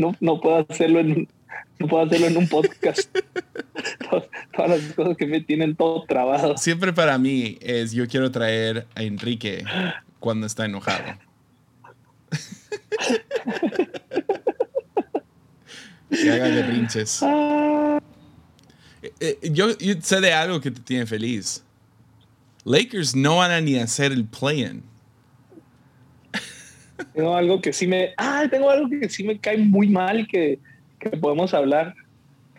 no, no puedo hacerlo en un, no puedo hacerlo en un podcast. todas, las cosas que me tienen todo trabado. Siempre para mí es yo quiero traer a Enrique cuando está enojado. que haga berrinches. Ah. Eh, eh, yo, sé de algo que te tiene feliz. Lakers no van a ni hacer el play-in. Tengo algo que sí me. Ah, tengo algo que sí me cae muy mal que, que podemos hablar.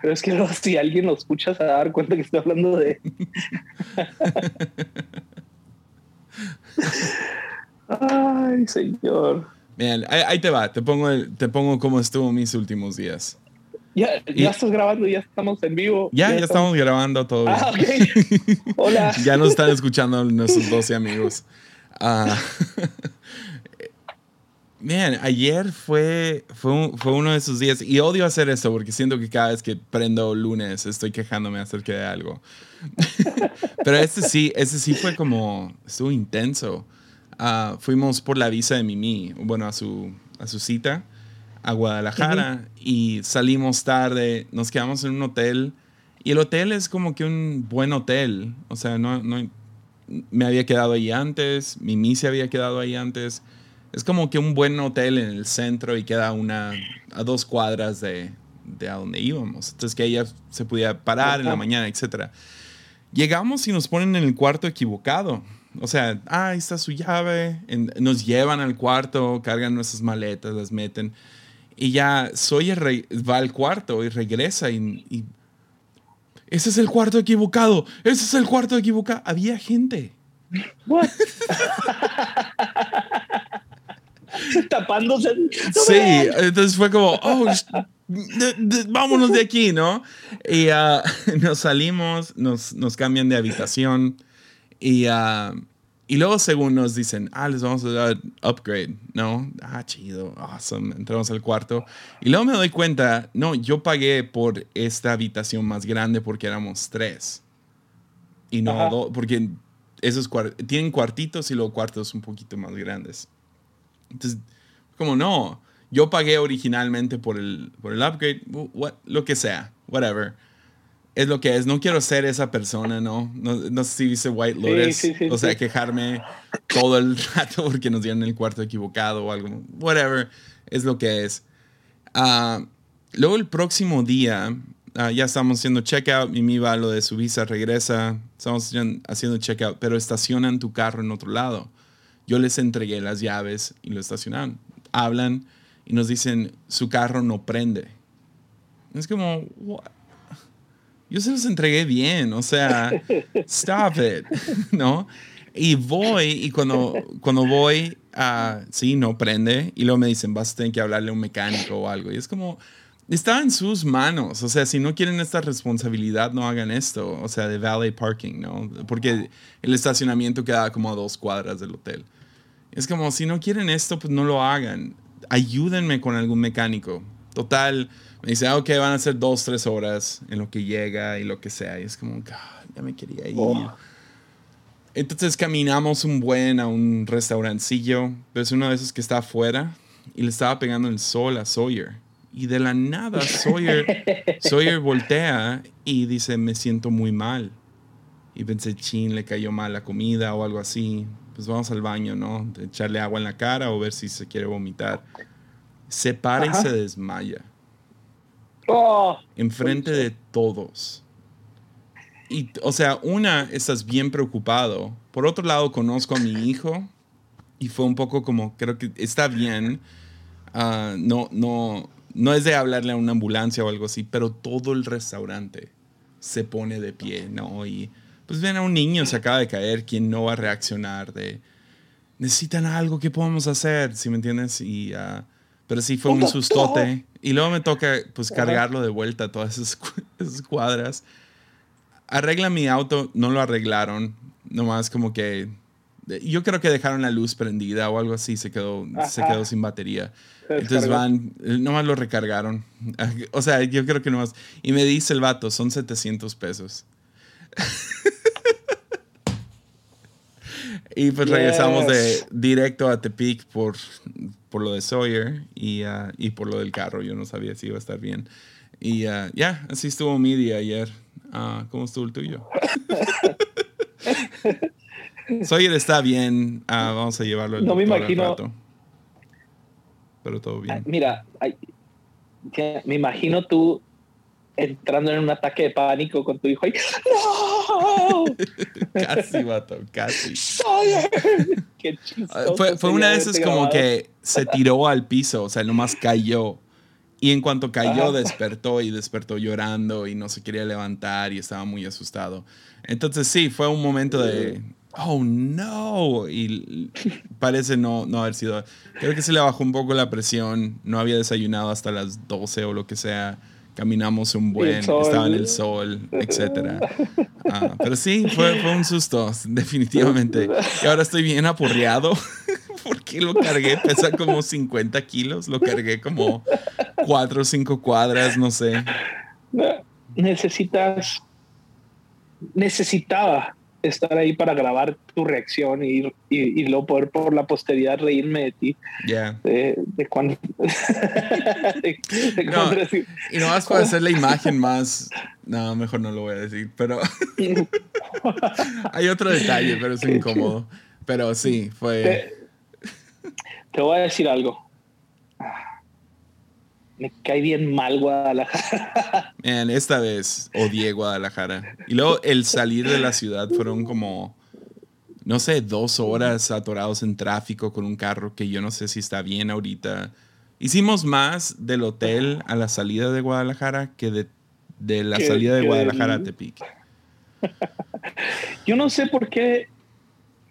Pero es que si alguien lo escucha se va a dar cuenta que estoy hablando de. Ay, señor. Bien, ahí, te va. Te pongo, te pongo cómo estuvo mis últimos días. Ya, ya estás grabando, ya estamos en vivo. Ya, ya, estamos grabando todo. Ah, Hola. ya nos están escuchando nuestros 12 amigos. Uh, Bien, ayer fue, fue, fue, uno de esos días y odio hacer esto porque siento que cada vez que prendo lunes estoy quejándome acerca de algo. Pero este sí, este sí fue como, estuvo intenso. Uh, fuimos por la visa de Mimi, bueno, a su, a su cita a Guadalajara y salimos tarde, nos quedamos en un hotel y el hotel es como que un buen hotel, o sea, no, no me había quedado ahí antes, Mimi se había quedado ahí antes es como que un buen hotel en el centro y queda una, a dos cuadras de, de a donde íbamos. Entonces que ella se podía parar en la mañana, etc. Llegamos y nos ponen en el cuarto equivocado. O sea, ah, ahí está su llave. nos llevan al cuarto, cargan nuestras maletas, las meten. Y ya Sawyer va al cuarto y regresa y, y, Ese es el cuarto equivocado. Ese es el cuarto equivocado. Había gente. What? tapándose. sí, entonces fue como, oh, vámonos de aquí, ¿no? Y uh, nos salimos, nos, nos, cambian de habitación y, uh, y luego según nos dicen, ah, les vamos a dar upgrade, ¿no? Ah, chido, awesome. Entramos al cuarto y luego me doy cuenta, no, yo pagué por esta habitación más grande porque éramos tres. Y no porque esos tienen cuartitos y luego cuartos un poquito más grandes. Entonces, como no, yo pagué originalmente por el, por el upgrade, what, lo que sea, whatever. Es lo que es, no quiero ser esa persona, ¿no? No, no sé si dice White Lotus, o sea, quejarme todo el rato porque nos dieron el cuarto equivocado o algo, whatever, es lo que es. Uh, luego el próximo día, uh, ya estamos haciendo checkout, mi va lo de su visa, regresa, estamos haciendo checkout, pero estacionan tu carro en otro lado. Yo les entregué las llaves y lo estacionaron. Hablan y nos dicen, su carro no prende. Es como, yo se los entregué bien, o sea, stop it, ¿no? Y voy, y cuando, cuando voy, a sí, no prende, y luego me dicen, vas a tener que hablarle a un mecánico o algo. Y es como, está en sus manos, o sea, si no quieren esta responsabilidad, no hagan esto, o sea, de valet parking, ¿no? Porque el estacionamiento queda como a dos cuadras del hotel. Es como, si no quieren esto, pues no lo hagan. Ayúdenme con algún mecánico. Total, me dice, ah, ok, van a ser dos, tres horas en lo que llega y lo que sea. Y es como, ya me quería ir. Oh. Entonces caminamos un buen a un restaurancillo, pero es uno de esos que está afuera y le estaba pegando el sol a Sawyer. Y de la nada Sawyer, Sawyer voltea y dice, me siento muy mal. Y pensé, chin, le cayó mal la comida o algo así pues vamos al baño, ¿no? De echarle agua en la cara o ver si se quiere vomitar. Se para y se desmaya. Oh, Enfrente de todos. Y, o sea, una, estás bien preocupado. Por otro lado, conozco a mi hijo y fue un poco como, creo que está bien. Ah, no, no, no es de hablarle a una ambulancia o algo así, pero todo el restaurante se pone de pie, ¿no? Y pues ven a un niño, se acaba de caer, ¿quién no va a reaccionar? De, necesitan algo que podamos hacer, ¿sí me entiendes? Y, uh, pero sí fue un sustote. Y luego me toca pues cargarlo de vuelta a todas esas, cuadras. Arregla mi auto, no lo arreglaron, nomás como que yo creo que dejaron la luz prendida o algo así, se quedó, se quedó sin batería. Entonces van, nomás lo recargaron. O sea, yo creo que nomás. Y me dice el vato, son 700 pesos. y pues regresamos de directo a Tepic por por lo de Sawyer y, ah, y por lo del carro. Yo no sabía si iba a estar bien. Y ah, ya, así estuvo mi día ayer. Ah, ¿Cómo estuvo el tuyo? Sawyer está bien. vamos a llevarlo al No me imagino. Pero todo bien. Mira, me imagino tú entrando en un ataque de pánico con tu hijo y ¡No! casi, vato, casi. Qué fue, fue una de esas como que se tiró al piso, o sea, nomás cayó. Y en cuanto cayó, despertó y despertó llorando y no se quería levantar y estaba muy asustado. Entonces sí, fue un momento de, oh no, y parece no, no haber sido. Creo que se le bajó un poco la presión, no había desayunado hasta las 12 o lo que sea caminamos un buen, estaba en el sol, etc. Ah, pero sí, fue, fue, un susto, definitivamente. Y ahora estoy bien apurreado porque lo cargué, pesa como 50 kilos, lo cargué como 4 o 5 cuadras, no sé. Necesitas, necesitaba estar ahí para grabar tu reacción y, y, luego poder por la posteridad reírme de ti. Ya. De, cuando. y no vas para hacer la imagen más. No, mejor no lo voy a decir, pero. Hay otro detalle, pero es incómodo. Pero sí, fue. te voy a decir algo me cae bien mal Guadalajara. Man, esta vez odié Guadalajara. Y luego el salir de la ciudad fueron como, no sé, dos horas atorados en tráfico con un carro que yo no sé si está bien ahorita. Hicimos más del hotel a la salida de Guadalajara que de, de la salida de Guadalajara a Tepic. Yo no sé por qué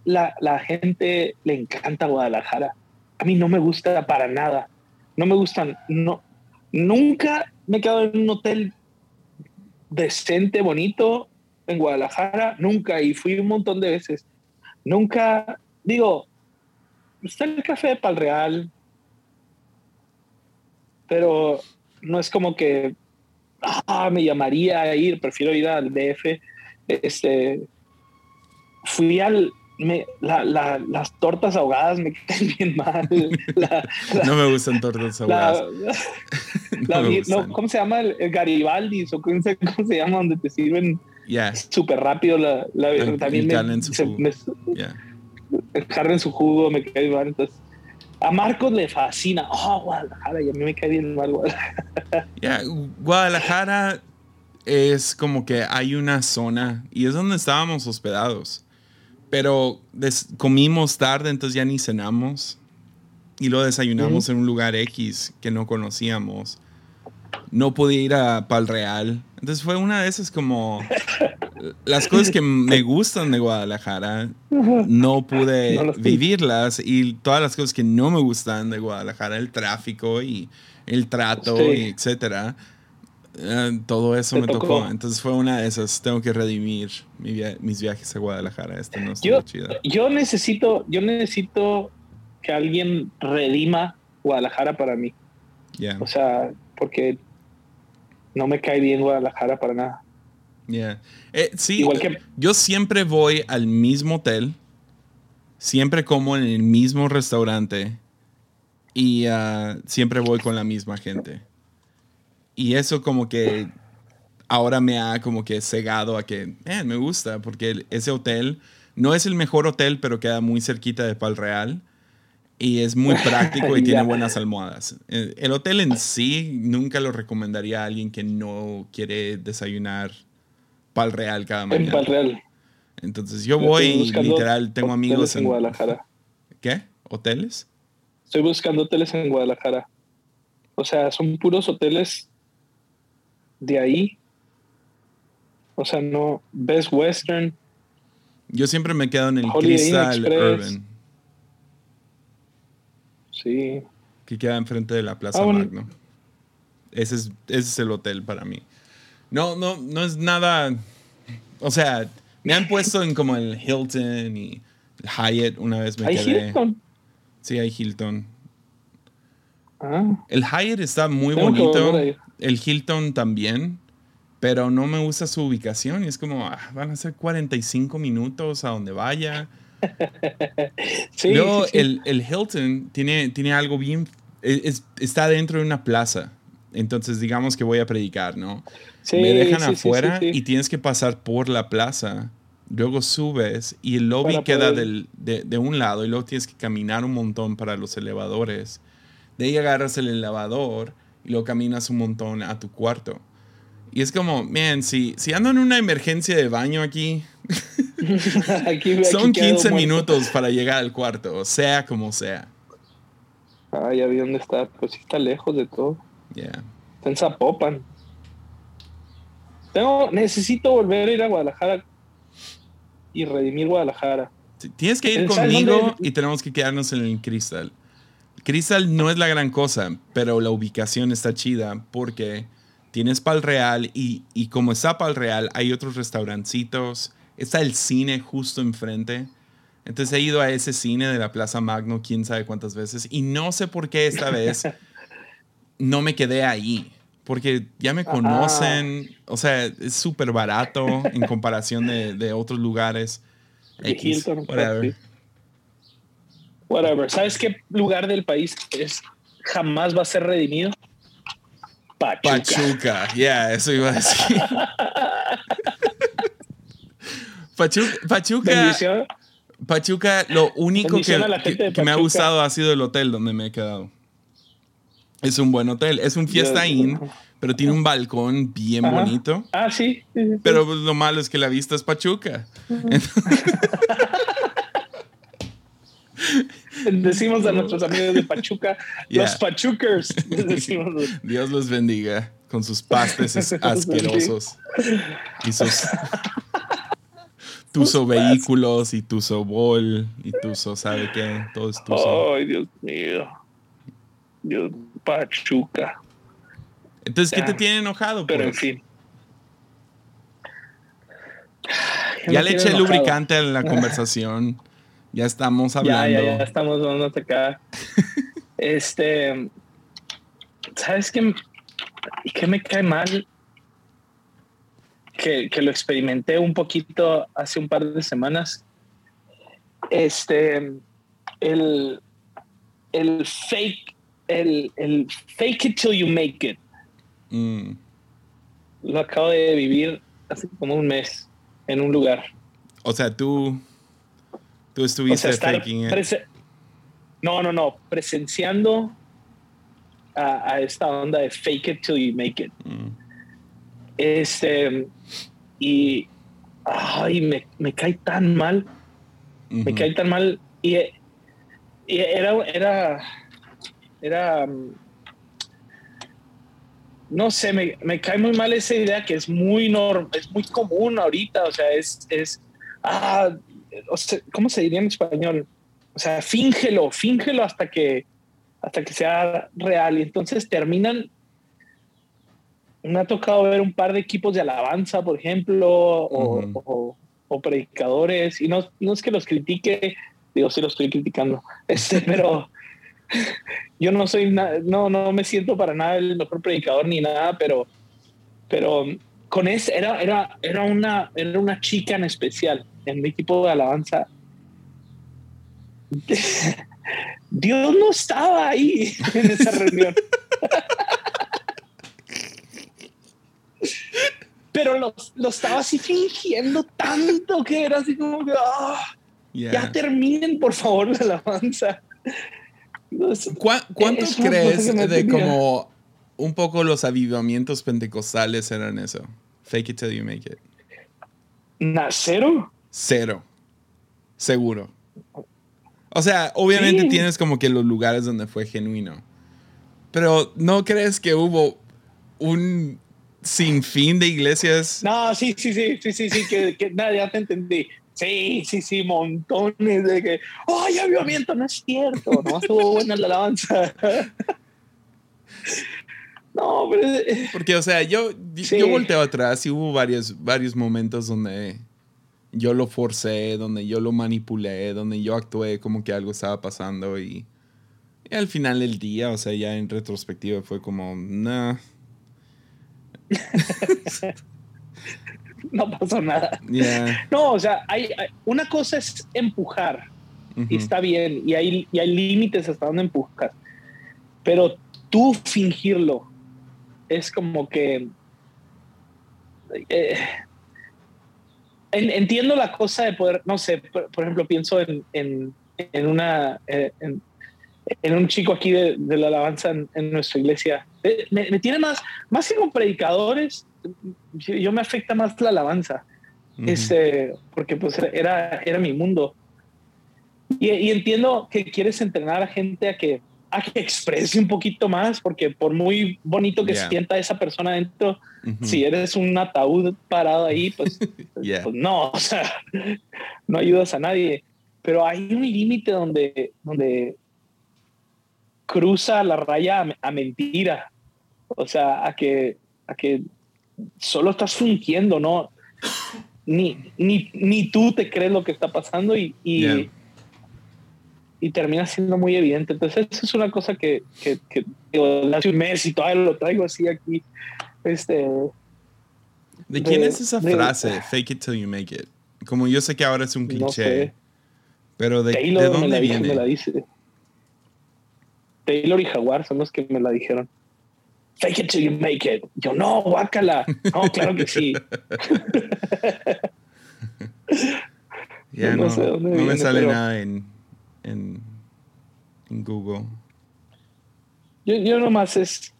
la, la gente le encanta Guadalajara. A mí no me gusta para nada. No me gustan, no, Nunca me he quedado en un hotel decente, bonito en Guadalajara, nunca, y fui un montón de veces. Nunca, digo, está el café de Pal Real, pero no es como que ah, me llamaría a ir, prefiero ir al DF. Este, fui al, las tortas ahogadas me caen bien mal. no me gustan tortas ahogadas. ¿Cómo se llama? El, Garibaldi, o cómo se, llama, donde te sirven súper rápido la, también me, en su jugo. en su jugo, me cae mal. Entonces, a Marcos le fascina. Oh, Guadalajara, y a mí me cae bien mal Guadalajara. Guadalajara es como que hay una zona y es donde estábamos hospedados pero comimos tarde, entonces ya ni cenamos. Y lo desayunamos en un lugar X que no conocíamos. No pude ir a Pal Real. Entonces fue una de esas como las cosas que me gustan de Guadalajara, no pude vivirlas y todas las cosas que no me gustan de Guadalajara, el tráfico y el trato, y etcétera eh, todo eso me tocó. Entonces fue una de esas. Tengo que redimir mis viajes a Guadalajara. Este no yo, yo necesito, yo necesito que alguien redima Guadalajara para mí. O sea, porque no me cae bien Guadalajara para nada. Eh, sí, yo siempre voy al mismo hotel, siempre como en el mismo restaurante y ah, siempre voy con la misma gente. Y eso como que ahora me ha como que cegado a que eh, me gusta, porque ese hotel no es el mejor hotel, pero queda muy cerquita de Pal Real. Y es muy práctico y tiene buenas almohadas. Eh, el hotel en sí nunca lo recomendaría a alguien que no quiere desayunar Pal Real cada mañana. En Pal Real. Entonces yo voy y literal tengo amigos en, en Guadalajara. ¿Qué? ¿Hoteles? Estoy buscando hoteles en Guadalajara. O sea, son puros hoteles de ahí. O sea, no. Best Western. Yo siempre me quedo en el Crystal Urban. Sí. Que queda enfrente de la Plaza ah, Magno. Ese es, ese es el hotel para mí. No, no, no es nada. O sea, me han puesto en como el Hilton y el Hyatt. Una vez me ¿Hay quedé. Hilton? Sí, hay Hilton. Ah. El Hyatt está muy bonito el Hilton también, pero no me gusta su ubicación y es como, ah, van a ser 45 minutos a donde vaya. sí, Luego, El, el, Hilton tiene, tiene algo bien. está dentro de una plaza. Entonces, digamos que voy a predicar, ¿no? Me dejan afuera y tienes que pasar por la plaza. Luego subes y el lobby queda del, de, de, un lado y luego tienes que caminar un montón para los elevadores. De ahí agarras el elevador y luego caminas un montón a tu cuarto. Y es como, man, si, si ando en una emergencia de baño aquí, son 15 minutos para llegar al cuarto, sea como sea. Ah, ya vi dónde está. Pues sí está lejos de todo. Yeah. Está en Zapopan. Tengo, necesito volver a ir a Guadalajara y redimir Guadalajara. tienes que ir conmigo y tenemos que quedarnos en el Cristal. Crystal no es la gran cosa, pero la ubicación está chida porque tienes Pal Real y, y como está Pal Real, hay otros restaurancitos. Está el cine justo enfrente. Entonces he ido a ese cine de la Plaza Magno quién sabe cuántas veces y no sé por qué esta vez no me quedé ahí. Porque ya me conocen, o sea, es súper barato en comparación de, de otros lugares. X, whatever. Whatever. ¿Sabes qué lugar del país es jamás va a ser redimido? Pachuca. Pachuca, yeah, eso iba a decir. Pachuca, Pachuca, Pachuca, lo único que, que, me ha gustado ha sido el hotel donde me he quedado. Es un buen hotel, es un Fiesta Inn, pero tiene un balcón bien bonito. Ah, sí. Pero lo malo es que la vista es Pachuca. Decimos a nuestros amigos de Pachuca, los Pachucers. Dios los bendiga con sus pastes asquerosos y sus tuso vehículos y tuso bol y tuso sabe qué, todo es tuso. Ay, Dios mío. Dios, Pachuca. Entonces, ¿qué te tiene enojado? Pero en fin. Ya, le eché lubricante a la conversación. Ya estamos hablando. Ya, ya, ya estamos dando acá. este, ¿sabes qué? ¿Qué me cae mal? Que, que, lo experimenté un poquito hace un par de semanas. Este, el, el fake, el, el fake it till you make it. Mm. Lo acabo de vivir hace como un mes en un lugar. O sea, tú Tú estuviste faking No, no, no. Presenciando a, esta onda de fake it till you make it. Mm. Este. Y. Ay, me, me cae tan mal. Me cae tan mal. Y, era. Era. Era. No sé, me, me, cae muy mal esa idea que es muy normal, es muy común ahorita. O sea, es. es ah, ¿cómo se diría en español? O sea, fíngelo, fíngelo hasta que, hasta que sea real. Y entonces terminan. Me ha tocado ver un par de equipos de alabanza, por ejemplo, o, predicadores. Y no, no es que los critique, digo, sí los estoy criticando, este, pero yo no soy, no, no me siento para nada el mejor predicador ni nada, pero, pero con ese, era, era, era, una, era una chica en especial en mi equipo de alabanza, Dios no estaba ahí en esa reunión. Pero lo, lo, estaba así fingiendo tanto que era así como que, ah, ya terminen por favor la alabanza. ¿Cuánto crees de como un poco los avivamientos pentecostales eran eso? Fake it till you make it. ¿Cero? Cero. Seguro. O sea, obviamente tienes como que los lugares donde fue genuino. Pero ¿no crees que hubo un sinfín de iglesias? No, sí, sí, sí, sí, sí, sí, que, que nada, ya te entendí. Sí, sí, sí, montones de que, ¡ay, avivamiento! No es cierto, no estuvo buena la alabanza. no, pero. Eh, Porque, o sea, yo, yo volteo atrás y hubo varios, varios momentos donde yo lo forcé, donde yo lo manipulé, donde yo actué como que algo estaba pasando y, al final del día, o sea, ya en retrospectiva fue como, nah. no pasó nada. No, o sea, hay, una cosa es empujar y está bien y hay, y hay límites hasta donde empujas, pero tú fingirlo es como que... Eh, entiendo la cosa de poder, no sé, por, ejemplo, pienso en, en, una... Eh, en, un chico aquí de, la alabanza en, nuestra iglesia. Eh, me, tiene más, más que con predicadores, yo me afecta más la alabanza. este, porque pues era, era mi mundo. Y, y, entiendo que quieres entrenar a gente a que a que exprese un poquito más, porque por muy bonito que sienta esa persona dentro, si eres un ataúd parado ahí, pues, pues, no, o sea, no ayudas a nadie. Pero hay un límite donde, donde cruza la raya a, mentira, o sea, a que, a que solo estás fingiendo, ¿no? Ni, ni, ni tú te crees lo que está pasando y, y y termina siendo muy evidente. Entonces, eso es una cosa que, que, que hace un mes y todavía lo traigo así aquí. Este, ¿De quién es esa frase? Fake it till you make it. Como yo sé que ahora es un cliché, pero de, ¿de dónde me viene? Me la dice. Taylor y Jaguar son los que me la dijeron. Fake it till you make it. Yo, no, guácala. No, claro que sí. Ya no, no, no me sale nada en en, Google? Yo, yo nomás es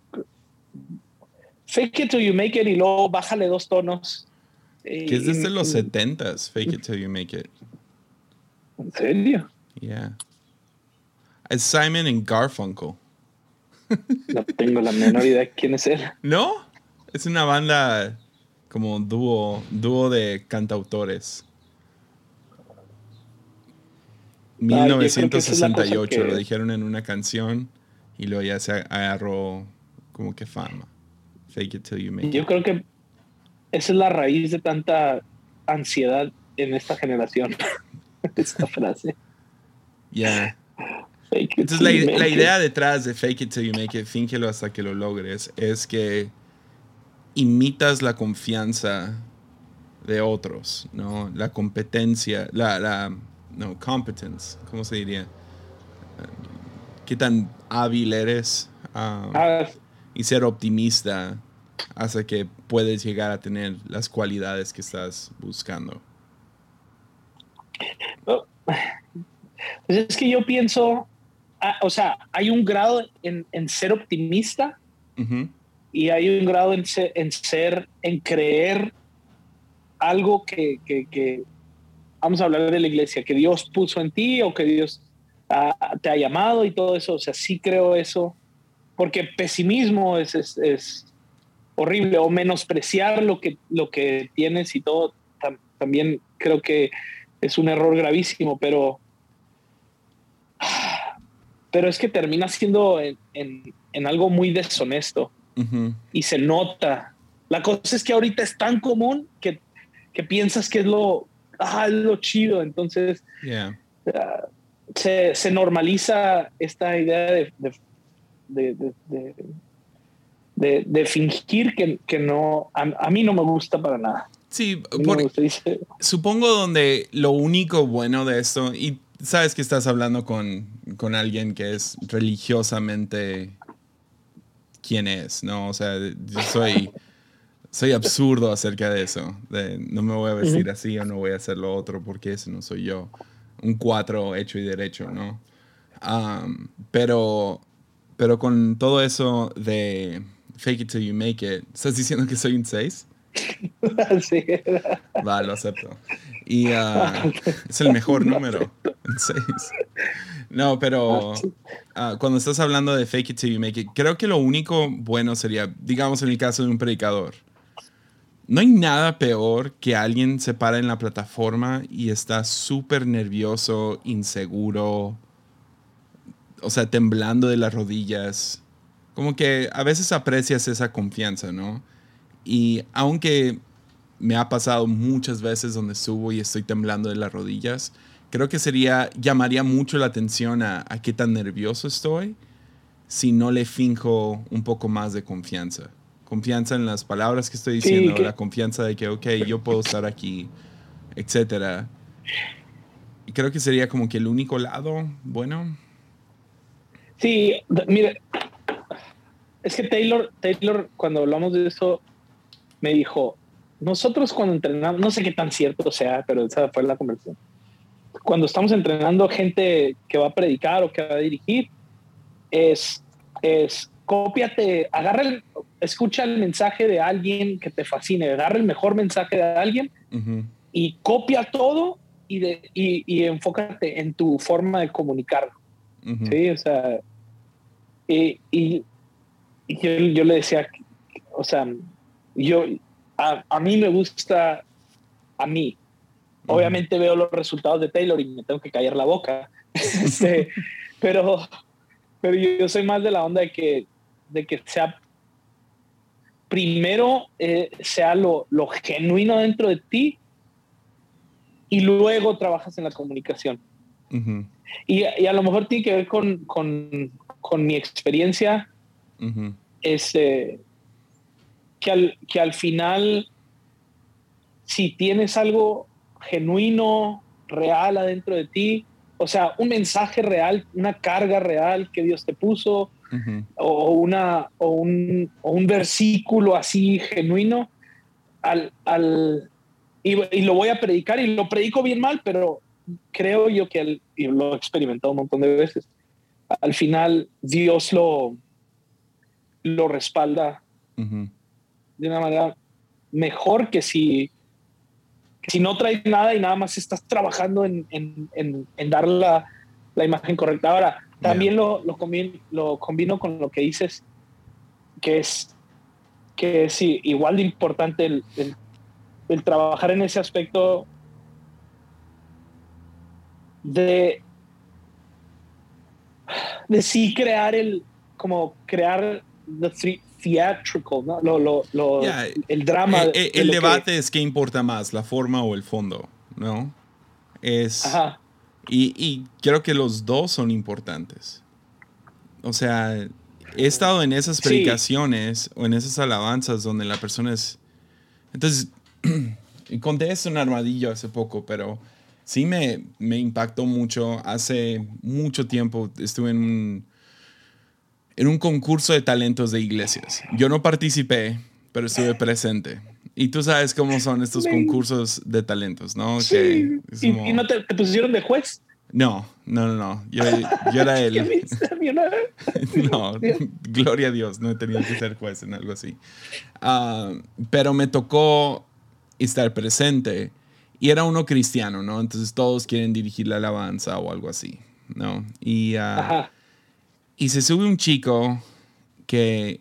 fake it till you make it y luego bájale dos tonos. Que es desde los setentas, fake it till you make it. ¿En serio? Yeah. Es Simon and Garfunkel. No tengo la menor idea de quién es él. ¿No? Es una banda como dúo, dúo de cantautores. 1968 lo dijeron en una canción y luego ya se agarró como que fama. Fake it till you make Yo creo que esa es la raíz de tanta ansiedad en esta generación. esta frase. Ya. Entonces la, la idea detrás de fake it till you make it, fíngelo hasta que lo logres, es que imitas la confianza de otros, ¿no? La competencia, la, la no, competence, ¿cómo se diría? ¿Qué tan hábil eres? Um, ah. y ser optimista hace que puedes llegar a tener las cualidades que estás buscando. Pues es que yo pienso, ah, o sea, hay un grado en, ser optimista y hay un grado en ser, en, ser, en creer algo que, vamos a hablar de la iglesia, que Dios puso en ti o que Dios te ha llamado y todo eso. O sea, sí creo eso, porque pesimismo es, es, horrible o menospreciar lo que, lo que tienes y todo, también creo que es un error gravísimo, pero, pero es que termina siendo en, en, algo muy deshonesto y se nota. La cosa es que ahorita es tan común que, que piensas que es lo, ah, es lo chido. Entonces, ah, se, normaliza esta idea de, de, fingir que, no, a, mí no me gusta para nada. Sí, supongo donde lo único bueno de esto, y sabes que estás hablando con, con alguien que es religiosamente quién es, ¿no? O sea, yo soy soy absurdo acerca de eso. De, no me voy a vestir así o no voy a hacer lo otro porque ese no soy yo. Un cuatro hecho y derecho, ¿no? pero, pero con todo eso de fake it till you make it, ¿estás diciendo que soy un 6? sí. Va, lo acepto. Y ah, es el mejor número, un 6. No, pero ah, cuando estás hablando de fake it till you make it, creo que lo único bueno sería, digamos en el caso de un predicador, no hay nada peor que alguien se para en la plataforma y está súper nervioso, inseguro, o sea, temblando de las rodillas. Como que a veces aprecias esa confianza, ¿no? Y aunque me ha pasado muchas veces donde subo y estoy temblando de las rodillas, creo que sería, llamaría mucho la atención a, a qué tan nervioso estoy si no le finjo un poco más de confianza confianza en las palabras que estoy diciendo, la confianza de que, ok, yo puedo estar aquí, etcétera. Y creo que sería como que el único lado bueno. Sí, mire, es que Taylor, Taylor, cuando hablamos de eso, me dijo, nosotros cuando entrenamos, no sé qué tan cierto sea, pero esa fue la conversación. Cuando estamos entrenando gente que va a predicar o que va a dirigir, es, es cópiate, agarra el, escucha el mensaje de alguien que te fascine, agarra el mejor mensaje de alguien y copia todo y, de, y, enfócate en tu forma de comunicarlo. Sí, o sea, y, y, yo, le decía, o sea, yo, a, a mí me gusta, a mí, obviamente veo los resultados de Taylor y me tengo que callar la boca, este, pero, pero yo, soy más de la onda de que, de que sea primero eh, sea lo, lo, genuino dentro de ti y luego trabajas en la comunicación. y, y, a lo mejor tiene que ver con, con, con mi experiencia, este, que, al, que al final, si tienes algo genuino, real adentro de ti, o sea, un mensaje real, una carga real que Dios te puso, o, una, o, un, o un versículo así genuino, al, al, y, lo voy a predicar y lo predico bien mal, pero creo yo que, y lo he experimentado un montón de veces, al final Dios lo, lo respalda de una manera mejor que si, si no traes nada y nada más estás trabajando en, en, en, dar la, la, imagen correcta. Ahora, también lo, lo, combino, lo combino con lo que dices, que es que es igual de importante el, el trabajar en ese aspecto de, de sí crear el, como crear the theatrical, ¿no? Lo, lo, lo el drama. Eh, eh, el, debate es qué importa más, la forma o el fondo, ¿no? Es... Y, y creo que los dos son importantes. O sea, he estado en esas predicaciones o en esas alabanzas donde la persona es... Entonces, conté esto en Armadillo hace poco, pero sí me, me impactó mucho. Hace mucho tiempo estuve en un, en un concurso de talentos de iglesias. Yo no participé, pero estuve presente. Y tú sabes cómo son estos concursos de talentos, ¿no? Sí. ¿Y, no te, pusieron de juez? No, no, no, no. Yo, yo era el. no, gloria a Dios, no he tenido que ser juez en algo así. Ah, pero me tocó estar presente. Y era uno cristiano, ¿no? Entonces todos quieren dirigir la alabanza o algo así, ¿no? Y, ah, y se sube un chico que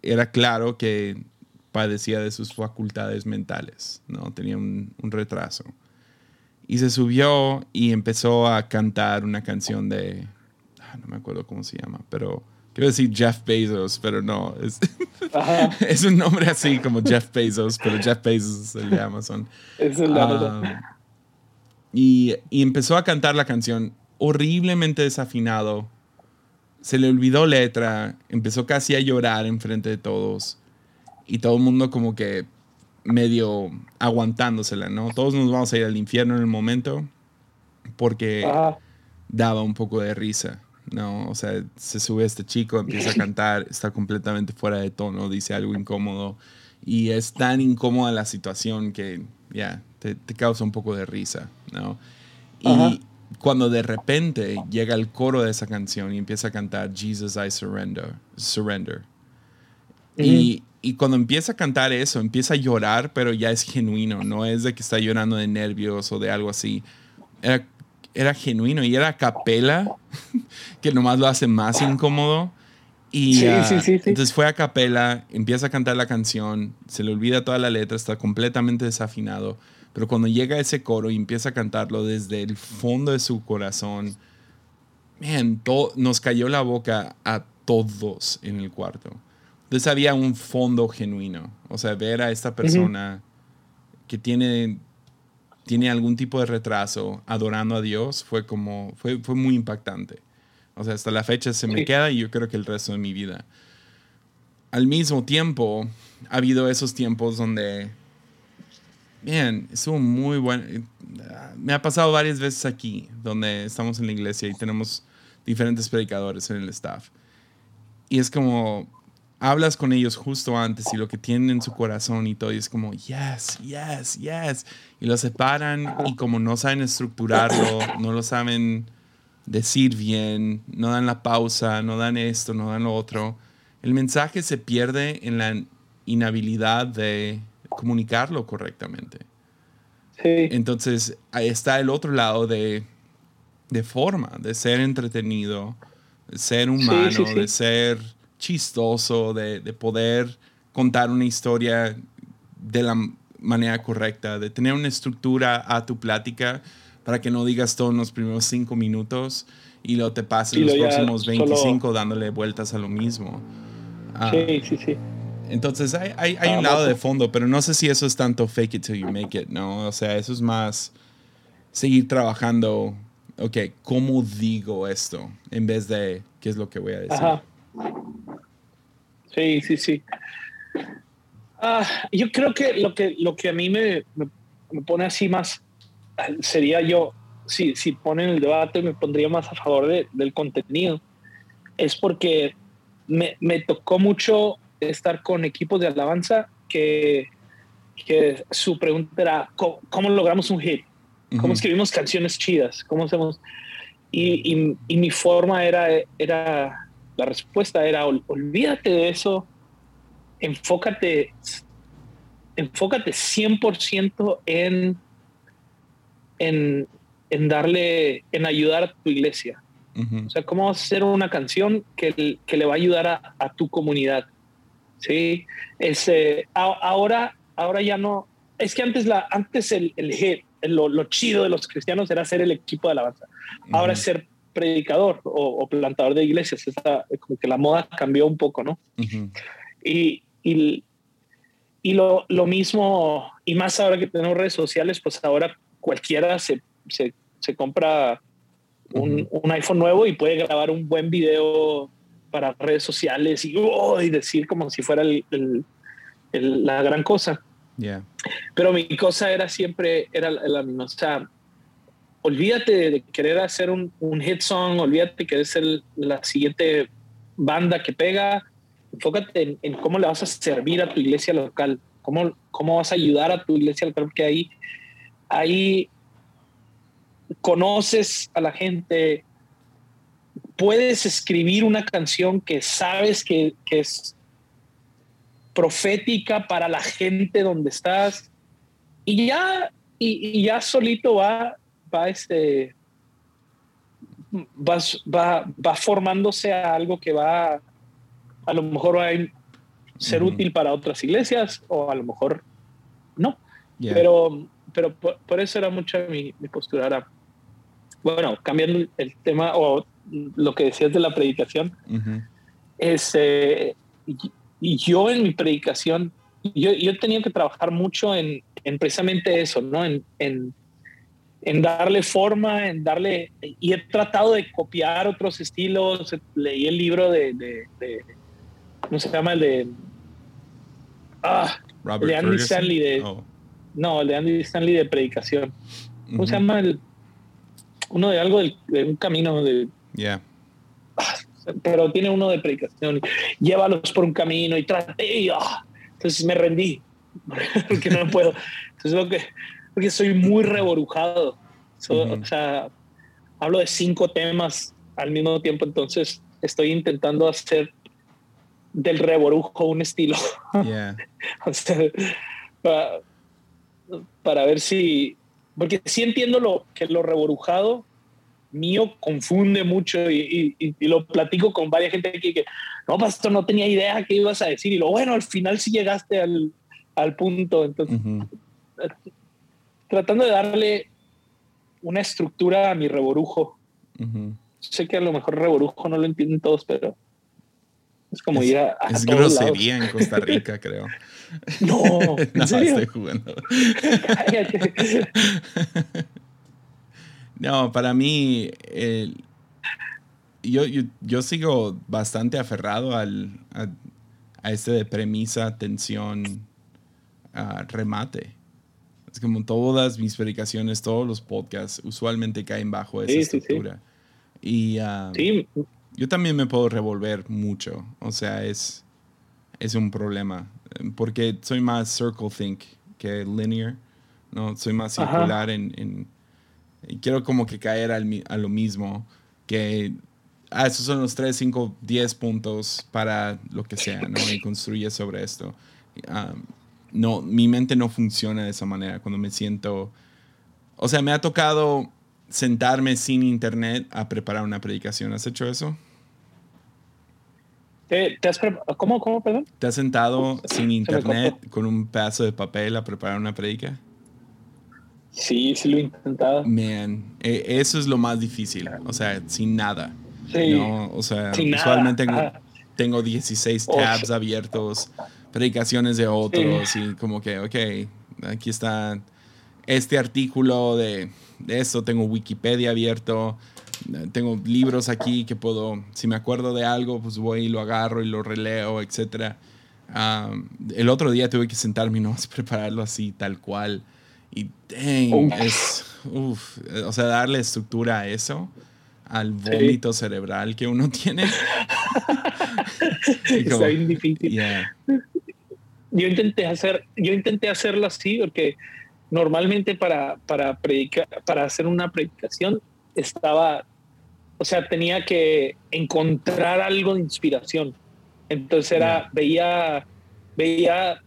era claro que padecía de sus facultades mentales, ¿no? Tenía un, un retraso. Y se subió y empezó a cantar una canción de, ah, no me acuerdo cómo se llama, pero Quiero decir Jeff Bezos, pero no. Es, es, un nombre así como Jeff Bezos, pero Jeff Bezos es el de Amazon. Es el um, y, y empezó a cantar la canción horriblemente desafinado. Se le olvidó letra, empezó casi a llorar enfrente de todos. Y todo el mundo como que medio aguantándosela, ¿no? Todos nos vamos a ir al infierno en el momento porque daba un poco de risa. No, o sea, se sube este chico, empieza a cantar, está completamente fuera de tono, dice algo incómodo y es tan incómoda la situación que ya te, causa un poco de risa, ¿no? Y cuando de repente llega el coro de esa canción y empieza a cantar Jesus I surrender, surrender. y, y, cuando empieza a cantar eso, empieza a llorar, pero ya es genuino, no es de que está llorando de nervios o de algo así. Era era genuino y era capela, que nomás lo hace más incómodo. Y ah, entonces fue a capela, empieza a cantar la canción, se le olvida toda la letra, está completamente desafinado. Pero cuando llega ese coro y empieza a cantarlo desde el fondo de su corazón, man, nos cayó la boca a todos en el cuarto. Entonces había un fondo genuino. O sea, ver a esta persona que tiene tiene algún tipo de retraso adorando a Dios fue como, fue, fue muy impactante. O sea, hasta la fecha se me queda y yo creo que el resto de mi vida. Al mismo tiempo, ha habido esos tiempos donde, bien, estuvo muy bueno. Me ha pasado varias veces aquí, donde estamos en la iglesia y tenemos diferentes predicadores en el staff. Y es como, hablas con ellos justo antes y lo que tienen en su corazón y todo, y es como, yes, yes, yes. Y lo separan y como no saben estructurarlo, no lo saben decir bien, no dan la pausa, no dan esto, no dan lo otro, el mensaje se pierde en la inhabilidad de comunicarlo correctamente. Entonces, ahí está el otro lado de, de forma, de ser entretenido, de ser humano, de ser chistoso, de, de, poder contar una historia de la manera correcta, de tener una estructura a tu plática para que no digas todo en los primeros cinco minutos y luego te pases los próximos 25 dándole vueltas a lo mismo. Ah, sí, sí, sí. Entonces hay, hay, hay un lado de fondo, pero no sé si eso es tanto fake it till you make it, ¿no? O sea, eso es más seguir trabajando, ok, ¿cómo digo esto? En vez de qué es lo que voy a decir. Ajá. Sí, sí, sí. Ah, yo creo que lo que, lo que a mí me, me, pone así más sería yo, si, si ponen el debate, me pondría más a favor de, del contenido. Es porque me, me, tocó mucho estar con equipos de alabanza que, que su pregunta era, ¿cómo, logramos un hit? ¿Cómo escribimos canciones chidas? ¿Cómo hacemos? Y, y, y mi forma era, era la respuesta era, olvídate de eso, enfócate, enfócate 100% en, en, en, darle, en ayudar a tu iglesia. O sea, ¿cómo hacer una canción que, que le va a ayudar a, tu comunidad? Sí, ese, ahora, ahora ya no, es que antes, la, antes el, el lo, lo, chido de los cristianos era ser el equipo de alabanza. Ahora es ser predicador o, plantador de iglesias. como que la moda cambió un poco, ¿no? Y, y, y lo, lo, mismo, y más ahora que tenemos redes sociales, pues ahora cualquiera se, se, se compra un, un, iPhone nuevo y puede grabar un buen video para redes sociales y, oh, y decir como si fuera el, el, la gran cosa. Pero mi cosa era siempre, era la misma. O sea, olvídate de querer hacer un, un hit song, olvídate de querer ser la siguiente banda que pega, enfócate en, cómo le vas a servir a tu iglesia local, cómo, cómo vas a ayudar a tu iglesia local, porque ahí, ahí conoces a la gente, puedes escribir una canción que sabes que, es profética para la gente donde estás y ya, y ya solito va va, este, va, va, va formándose a algo que va, a lo mejor va a ser útil para otras iglesias o a lo mejor no. Pero, pero por, eso era mucha mi, mi postura. Ahora, bueno, cambiando el tema o lo que decías de la predicación, este, y, yo en mi predicación, yo, yo he tenido que trabajar mucho en, en precisamente eso, ¿no? En, en, en darle forma, en darle... Y he tratado de copiar otros estilos. Leí el libro de... de, ¿Cómo se llama? El de... Ah, de Andy Stanley de... Oh. No, el de Andy Stanley de predicación. ¿Cómo se llama? El, uno de algo de, un camino de... Yeah. pero tiene uno de predicación. Llévalos por un camino y traté y... Ah, entonces me rendí. porque no puedo. Entonces lo que porque soy muy reborujado. O sea, hablo de cinco temas al mismo tiempo, entonces estoy intentando hacer del reborujo un estilo. para, ver si, porque sí entiendo lo, que lo reborujado mío confunde mucho y, lo platico con varias gente que, que no, pastor, no tenía idea qué ibas a decir y lo bueno, al final sí llegaste al, al punto. Entonces, tratando de darle una estructura a mi reborujo. Sé que a lo mejor reborujo no lo entienden todos, pero es como ir a. es grosería en Costa Rica, creo. No, ¿en no, estoy jugando. no, para mí, yo, yo, yo, sigo bastante aferrado al, a este de premisa, tensión, remate. Es como todas mis predicaciones, todos los podcasts usualmente caen bajo esa estructura. Y ah, yo también me puedo revolver mucho. O sea, es, es un problema. Porque soy más circle think que linear. ¿no? Soy más circular en, y quiero como que caer al, a lo mismo. Que ah, esos son los 3, 5, 10 puntos para lo que sea, ¿no? Y construye sobre esto. Ah, no, mi mente no funciona de esa manera cuando me siento... O sea, me ha tocado sentarme sin internet a preparar una predicación. ¿Has hecho eso? ¿Te, has ¿Cómo, cómo, perdón? ¿Te has sentado sin internet con un pedazo de papel a preparar una predica? Sí, sí lo he intentado. Man, e, eso es lo más difícil. O sea, sin nada. Sí. No, o sea, usualmente tengo, tengo 16 tabs abiertos, predicaciones de otros y como que, ok, aquí está este artículo de, de esto, tengo Wikipedia abierto, tengo libros aquí que puedo, si me acuerdo de algo, pues voy y lo agarro y lo releo, etc. el otro día tuve que sentarme y no prepararlo así, tal cual. Y dang, es, uf, o sea, darle estructura a eso, al vómito cerebral que uno tiene. Está bien difícil. Yo intenté hacer, yo intenté hacerlo así porque normalmente para, para predicar, para hacer una predicación estaba, o sea, tenía que encontrar algo de inspiración. Entonces era, veía, veía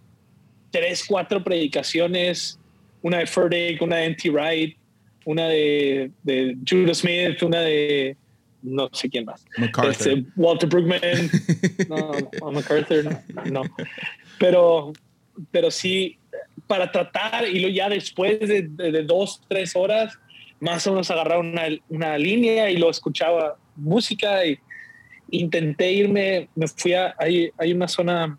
tres, cuatro predicaciones una de Furtick, una de N.T. Wright, una de, de Judah Smith, una de no sé quién más. Este, Walter Brueggemann. no, no, MacArthur, no. Pero, pero sí, para tratar, y ya después de, de, dos, tres horas, más o menos agarrar una, una, línea y lo escuchaba música y intenté irme, me fui a, hay, hay una zona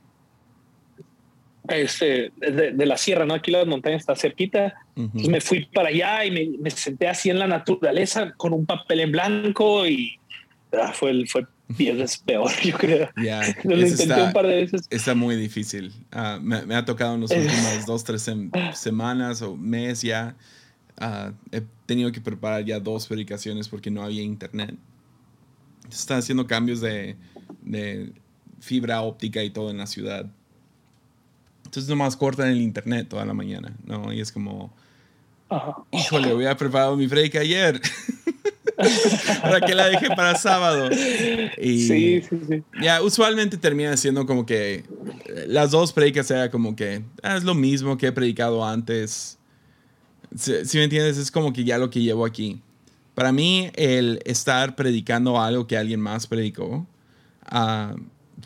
este, de, la sierra, ¿no? Aquí la montaña está cerquita. me fui para allá y me, me, senté así en la naturaleza con un papel en blanco y ah, fue, fue veces peor, yo creo. Lo intenté un par de veces. Está muy difícil. Ah, me, ha tocado en las últimas dos, tres semanas o mes ya. Ah, he tenido que preparar ya dos predicaciones porque no había internet. Están haciendo cambios de, de fibra óptica y todo en la ciudad entonces nomás cortan el internet toda la mañana, ¿no? Y es como, híjole, hubiera preparado mi break ayer. para que la dejé para sábado. Y sí, sí, sí. Ya, usualmente termina siendo como que las dos predicas sea como que ah, es lo mismo que he predicado antes. Si, me entiendes, es como que ya lo que llevo aquí. Para mí, el estar predicando algo que alguien más predicó, uh,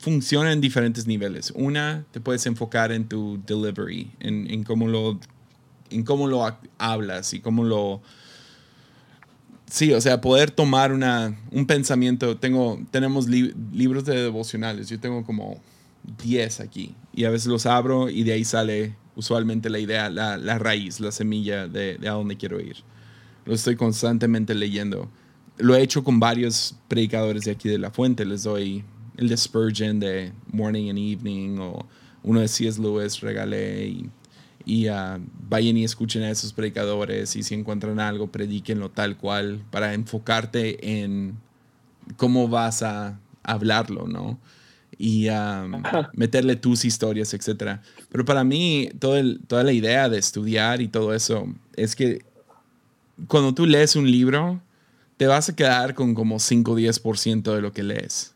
funciona en diferentes niveles. Una, te puedes enfocar en tu delivery, en, en cómo lo en cómo lo hablas y cómo lo sí, o sea, poder tomar una, un pensamiento. Tengo, tenemos libros de devocionales. Yo tengo como 10 aquí. Y a veces los abro y de ahí sale usualmente la idea, la, la raíz, la semilla de, de, a dónde quiero ir. Lo estoy constantemente leyendo. Lo he hecho con varios predicadores de aquí de la fuente. Les doy el de Spurgeon de Morning and Evening o uno de C.S. Lewis regalé y, y uh, vayan y escuchen a esos predicadores y si encuentran algo, predíquenlo tal cual para enfocarte en cómo vas a hablarlo, ¿no? Y um, meterle tus historias, etc. Pero para mí, todo toda la idea de estudiar y todo eso es que cuando tú lees un libro, te vas a quedar con como 5 o 10% de lo que lees.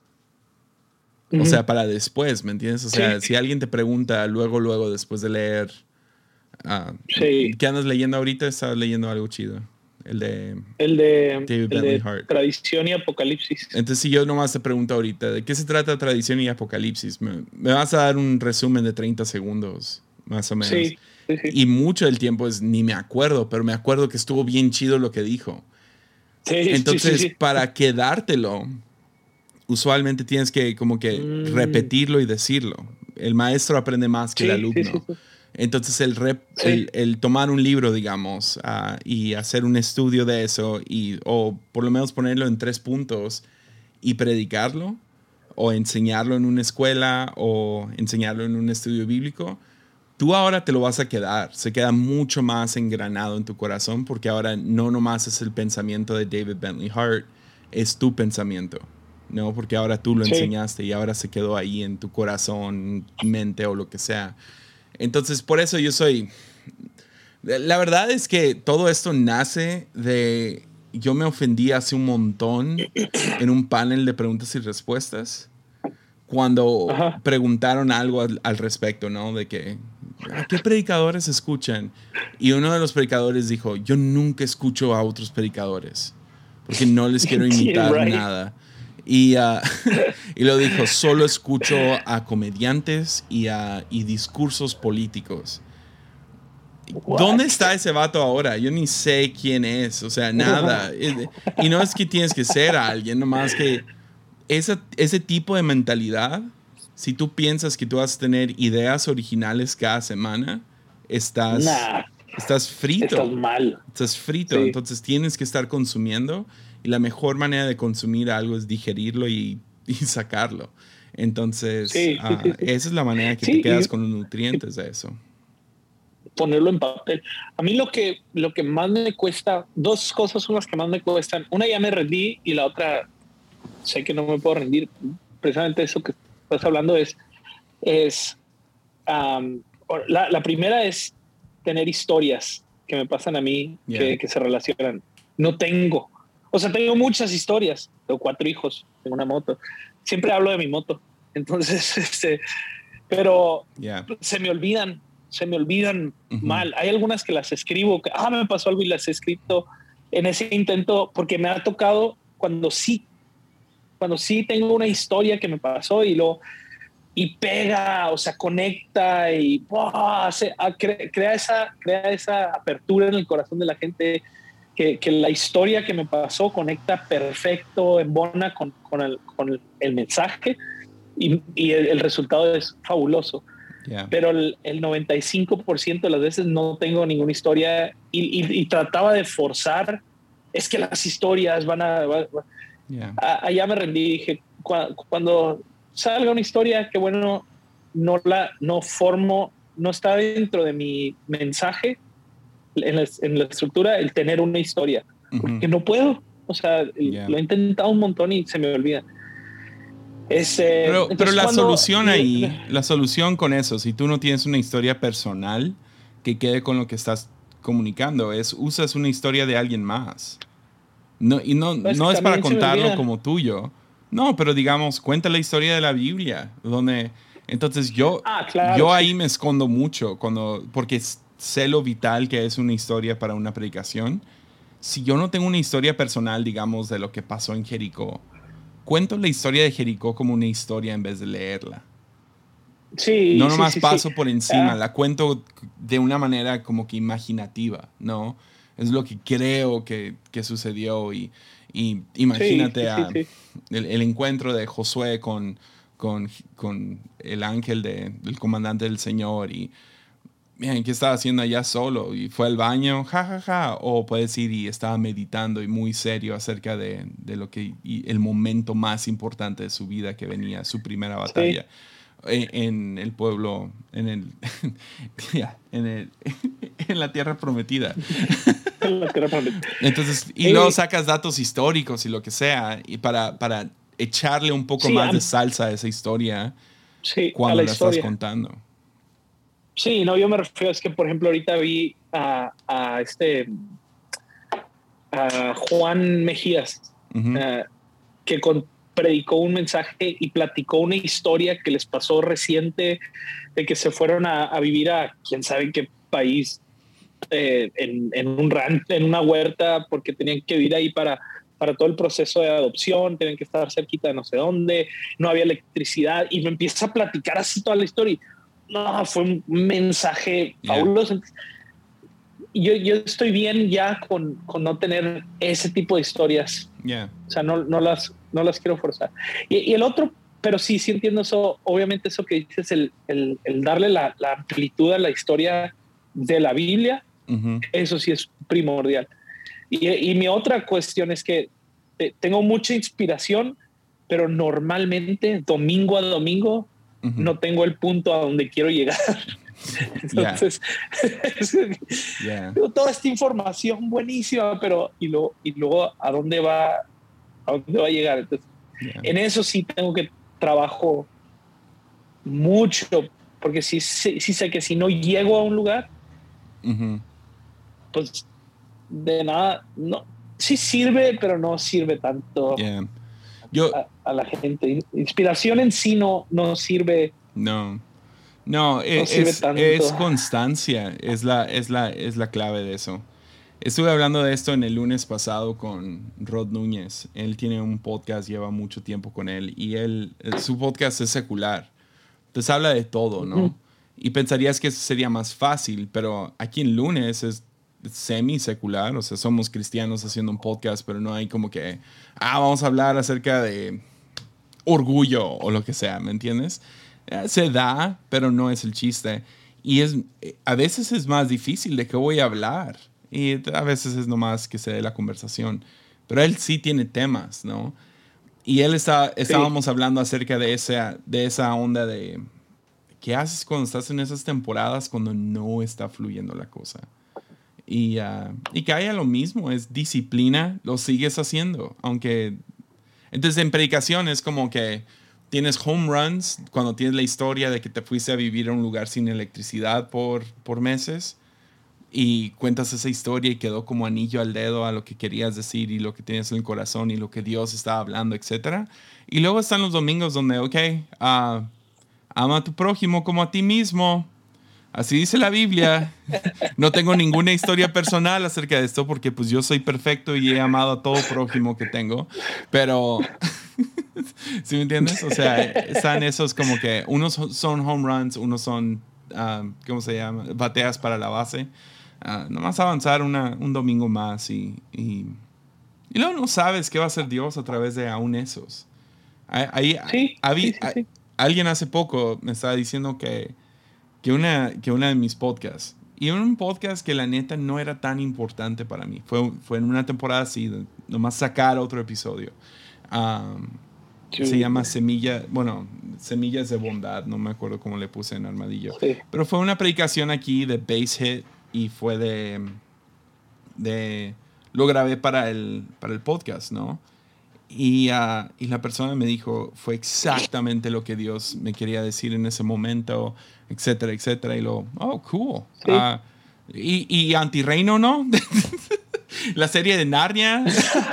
O sea, para después, ¿me entiendes? O sea, si alguien te pregunta luego, luego, después de leer, uh, ¿qué andas leyendo ahorita? Estás leyendo algo chido. El de, el de, Tradición y Apocalipsis. Entonces, si yo nomás te pregunto ahorita, ¿de qué se trata Tradición y Apocalipsis? Me, vas a dar un resumen de 30 segundos, más o menos. Sí, y mucho del tiempo es ni me acuerdo, pero me acuerdo que estuvo bien chido lo que dijo. Entonces, para quedártelo, usualmente tienes que como que mm. repetirlo y decirlo. El maestro aprende más que el alumno. Entonces el, el, tomar un libro, digamos, ah, y hacer un estudio de eso, y, o por lo menos ponerlo en tres puntos y predicarlo, o enseñarlo en una escuela o enseñarlo en un estudio bíblico, tú ahora te lo vas a quedar. Se queda mucho más engranado en tu corazón porque ahora no nomás es el pensamiento de David Bentley Hart, es tu pensamiento. ¿No? Porque ahora tú lo enseñaste y ahora se quedó ahí en tu corazón, mente o lo que sea. Entonces, por eso yo soy... La verdad es que todo esto nace de... Yo me ofendí hace un montón en un panel de preguntas y respuestas cuando preguntaron algo al, respecto, ¿no? De que, qué predicadores escuchan? Y uno de los predicadores dijo, yo nunca escucho a otros predicadores porque no les quiero imitar nada. Y, uh, y lo dijo, solo escucho a comediantes y, a, y discursos políticos. ¿Dónde está ese vato ahora? Yo ni sé quién es, o sea, nada. y no es que tienes que ser alguien, nomás que ese, ese tipo de mentalidad, si tú piensas que tú vas a tener ideas originales cada semana, estás, estás frito. Estás mal. Estás frito, entonces tienes que estar consumiendo y la mejor manera de consumir algo es digerirlo y, sacarlo. Entonces, ah, esa es la manera que te quedas con los nutrientes de eso. Ponerlo en papel. A mí lo que, lo que más me cuesta, dos cosas son las que más me cuestan. Una ya me rendí y la otra sé que no me puedo rendir. Precisamente eso que estás hablando es, es la, primera es tener historias que me pasan a mí que, que se relacionan. No tengo, o sea, tengo muchas historias. Tengo cuatro hijos, tengo una moto. Siempre hablo de mi moto. Entonces, este, pero se me olvidan, se me olvidan mal. Hay algunas que las escribo, que, ah, me pasó algo y las he escrito en ese intento, porque me ha tocado cuando sí, cuando sí tengo una historia que me pasó y lo y pega, o sea, conecta y hace, ah, crea, esa, crea esa apertura en el corazón de la gente que, la historia que me pasó conecta perfecto, embona con, con, el, con el, mensaje y, y el, resultado es fabuloso. Pero el, el 95% de las veces no tengo ninguna historia y, y, trataba de forzar, es que las historias van a... allá me rendí, dije, cuando salga una historia, que bueno, no la no formo, no está dentro de mi mensaje, en la, estructura el tener una historia, porque no puedo. O sea, lo he intentado un montón y se me olvida. Ese, pero, pero la solución ahí, la solución con eso, si tú no tienes una historia personal que quede con lo que estás comunicando, es usas una historia de alguien más. No, y no, no es para contarlo como tuyo. No, pero digamos, cuenta la historia de la Biblia, donde... Entonces yo, ah, yo ahí me escondo mucho, cuando, porque sé lo vital que es una historia para una predicación. Si yo no tengo una historia personal, digamos, de lo que pasó en Jericó, cuento la historia de Jericó como una historia en vez de leerla. Sí. No nomás paso por encima, ah. la cuento de una manera como que imaginativa, ¿no? Es lo que creo que, que sucedió y, y imagínate el, encuentro de Josué con, con, con el ángel de, del comandante del Señor y ¿qué estaba haciendo allá solo? Y fue al baño, jajaja. Ja, ja. O puedes ir y estaba meditando y muy serio acerca de, de lo que, el momento más importante de su vida que venía, su primera batalla. E, en, el pueblo, en el, en, el, en la tierra prometida. Entonces, y luego sacas datos históricos y lo que sea, y para, para echarle un poco más de salsa a esa historia cuando la estás contando. Sí, no, yo me refiero, es que por ejemplo ahorita vi a, a este, a Juan Mejías, eh, que predicó un mensaje y platicó una historia que les pasó reciente de que se fueron a, vivir a quién sabe qué país, eh, en, en, un ranch, en una huerta, porque tenían que vivir ahí para, para todo el proceso de adopción, tenían que estar cerquita de no sé dónde, no había electricidad, y me empieza a platicar así toda la historia no, fue un mensaje fabuloso. Yo, yo estoy bien ya con, con, no tener ese tipo de historias. O sea, no, no, las, no las quiero forzar. Y, el otro, pero sí, sí entiendo eso, obviamente eso que dices, el, el, el darle la, la, amplitud a la historia de la Biblia, eso sí es primordial. Y, y mi otra cuestión es que tengo mucha inspiración, pero normalmente domingo a domingo no tengo el punto a donde quiero llegar. Entonces, toda esta información buenísima, pero y, lo, y luego a dónde va, a dónde va a llegar. Entonces, en eso sí tengo que trabajo mucho, porque sí, sí, sé que si no llego a un lugar, pues de nada, no, sí sirve, pero no sirve tanto Yo, a, la gente. Inspiración en sí no, no sirve. No. No, es, constancia, es la, es, la, es la clave de eso. Estuve hablando de esto en el lunes pasado con Rod Núñez. Él tiene un podcast, lleva mucho tiempo con él y él, su podcast es secular. Entonces habla de todo, ¿no? Y pensarías que eso sería más fácil, pero aquí en lunes es semi secular, o sea, somos cristianos haciendo un podcast, pero no hay como que, ah, vamos a hablar acerca de orgullo o lo que sea, ¿me entiendes? Eh, se da, pero no es el chiste. Y es, eh, a veces es más difícil de qué voy a hablar. Y a veces es nomás que se dé la conversación. Pero él sí tiene temas, ¿no? Y él está, estábamos hablando acerca de esa, de esa onda de qué haces cuando estás en esas temporadas cuando no está fluyendo la cosa. Y, uh, y que haya lo mismo, es disciplina, lo sigues haciendo. Aunque. Entonces en predicación es como que tienes home runs cuando tienes la historia de que te fuiste a vivir a un lugar sin electricidad por, por meses y cuentas esa historia y quedó como anillo al dedo a lo que querías decir y lo que tienes en el corazón y lo que Dios estaba hablando, etc. Y luego están los domingos donde, ok, uh, ama a tu prójimo como a ti mismo. Así dice la Biblia. No tengo ninguna historia personal acerca de esto porque pues yo soy perfecto y he amado a todo prójimo que tengo. Pero, ¿sí me entiendes? O sea, están esos como que unos son home runs, unos son, ah, ¿cómo se llama? Bateas para la base. Uh, nomás avanzar una, un domingo más y, y, luego no sabes qué va a hacer Dios a través de aún esos. Ahí, sí, Alguien hace poco me estaba diciendo que que una, que una de mis podcasts. Y un podcast que la neta no era tan importante para mí. Fue, fue en una temporada así, nomás sacar otro episodio. se llama Semilla, bueno, Semillas de Bondad, no me acuerdo cómo le puse en Armadillo. Pero fue una predicación aquí de Base Hit y fue de, de lo grabé para el, para el podcast, ¿no? Y, uh, y, la persona me dijo, fue exactamente lo que Dios me quería decir en ese momento, etcétera, etcétera. Y lo, oh, cool. Uh, y, y Antirreino, ¿no? la serie de Narnia.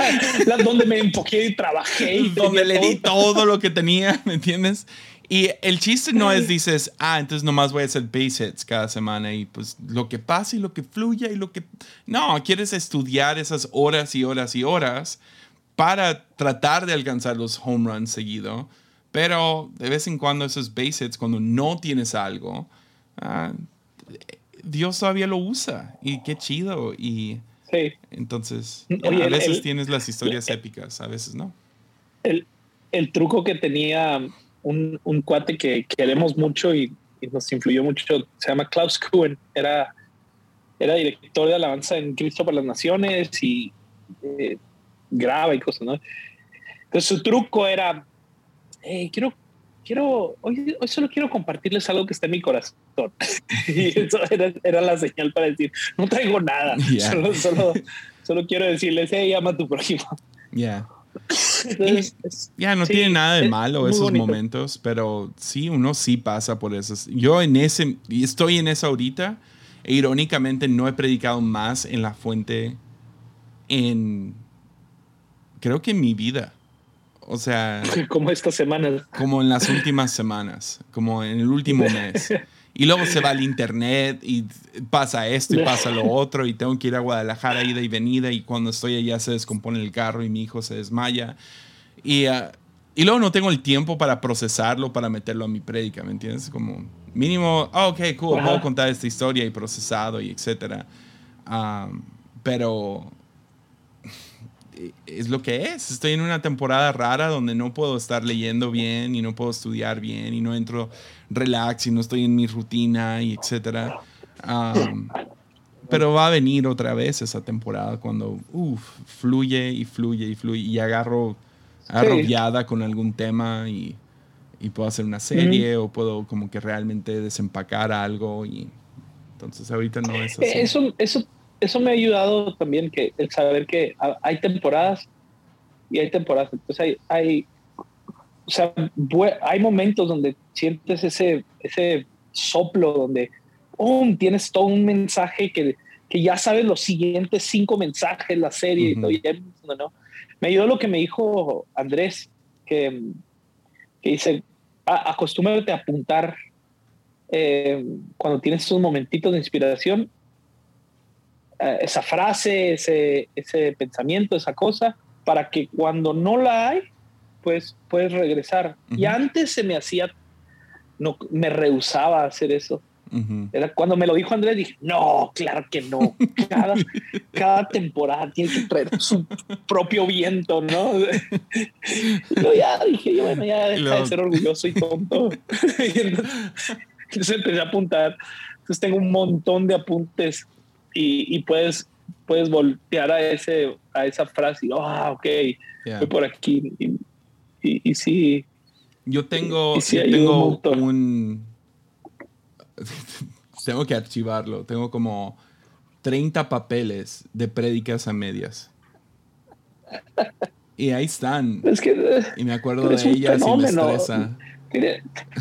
la, donde me enfoqué y trabajé. Y donde le di todo lo que tenía, ¿me entiendes? Y el chiste no es dices, ah, entonces nomás voy a hacer base hits cada semana y pues lo que pasa y lo que fluya y lo que... No, quieres estudiar esas horas y horas y horas para tratar de alcanzar los home runs seguido. Pero de vez en cuando esos base hits, cuando no tienes algo, ah, Dios todavía lo usa. Y qué chido. Y entonces, a veces tienes las historias épicas, a veces no. El, el truco que tenía un, un cuate que queremos mucho y, nos influyó mucho, se llama Klaus Kuhn. Era, era director de alabanza en Cristo para las Naciones y eh, graba y cosas, ¿no? Entonces su truco era, quiero, quiero, hoy, hoy, solo quiero compartirles algo que está en mi corazón. y eso era, era, la señal para decir, no traigo nada, solo, solo, solo, quiero decirles, hey, ama a tu prójimo. Ya. Ya, no tiene nada de malo esos momentos, pero sí, uno sí pasa por esos. Yo en ese, y estoy en eso ahorita, e irónicamente no he predicado más en la fuente en creo que en mi vida. O sea... Como estas semanas. Como en las últimas semanas, como en el último mes. Y luego se va al internet y pasa esto y pasa lo otro y tengo que ir a Guadalajara ida y venida y cuando estoy allá se descompone el carro y mi hijo se desmaya. Y, ah, y luego no tengo el tiempo para procesarlo, para meterlo a mi prédica, ¿me entiendes? Como mínimo, oh, ok, cool, puedo contar esta historia y procesado y etcétera. Ah, pero es lo que es. Estoy en una temporada rara donde no puedo estar leyendo bien y no puedo estudiar bien y no entro relax y no estoy en mi rutina y etcétera. pero va a venir otra vez esa temporada cuando fluye y fluye y fluye y agarro arrollada con algún tema y, y puedo hacer una serie o puedo como que realmente desempacar algo y entonces ahorita no es así. Eso, eso, eso me ha ayudado también que el saber que hay temporadas y hay temporadas. Entonces hay, hay, o sea, hay momentos donde sientes ese, ese soplo donde ¡pum! tienes todo un mensaje que, que ya sabes los siguientes cinco mensajes, la serie, y todo, ¿no? Me ayudó lo que me dijo Andrés, que, que dice, acostúmbrate a apuntar eh, cuando tienes esos momentitos de inspiración, esa frase, ese, ese pensamiento, esa cosa, para que cuando no la hay, pues puedes regresar. Y antes se me hacía, no, me rehusaba a hacer eso. Era cuando me lo dijo Andrés, dije, no, claro que no. Cada, cada temporada tiene que traer su propio viento, ¿no? yo ya dije, yo, bueno, ya deja de ser orgulloso y tonto. entonces, empecé a apuntar. Entonces tengo un montón de apuntes y, y puedes, puedes voltear a, ese, a esa frase y, ah, ok, voy por aquí. Y, y, sí. Yo tengo, yo tengo un tengo que archivarlo. Tengo como 30 papeles de prédicas a medias. Y ahí están. y me acuerdo de ellas y me estresa.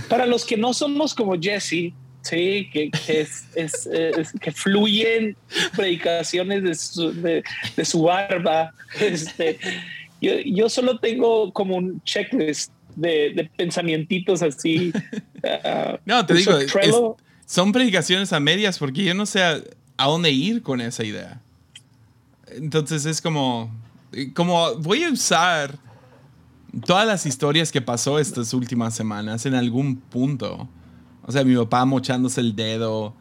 para los que no somos como Jesse, sí, que, es, que fluyen predicaciones de su, de, su barba. Este, yo, yo, solo tengo como un checklist de, de pensamientos así. Ah, no, te digo, son predicaciones a medias porque yo no sé a, dónde ir con esa idea. Entonces es como, como voy a usar todas las historias que pasó estas últimas semanas en algún punto. O sea, mi papá mochándose el dedo,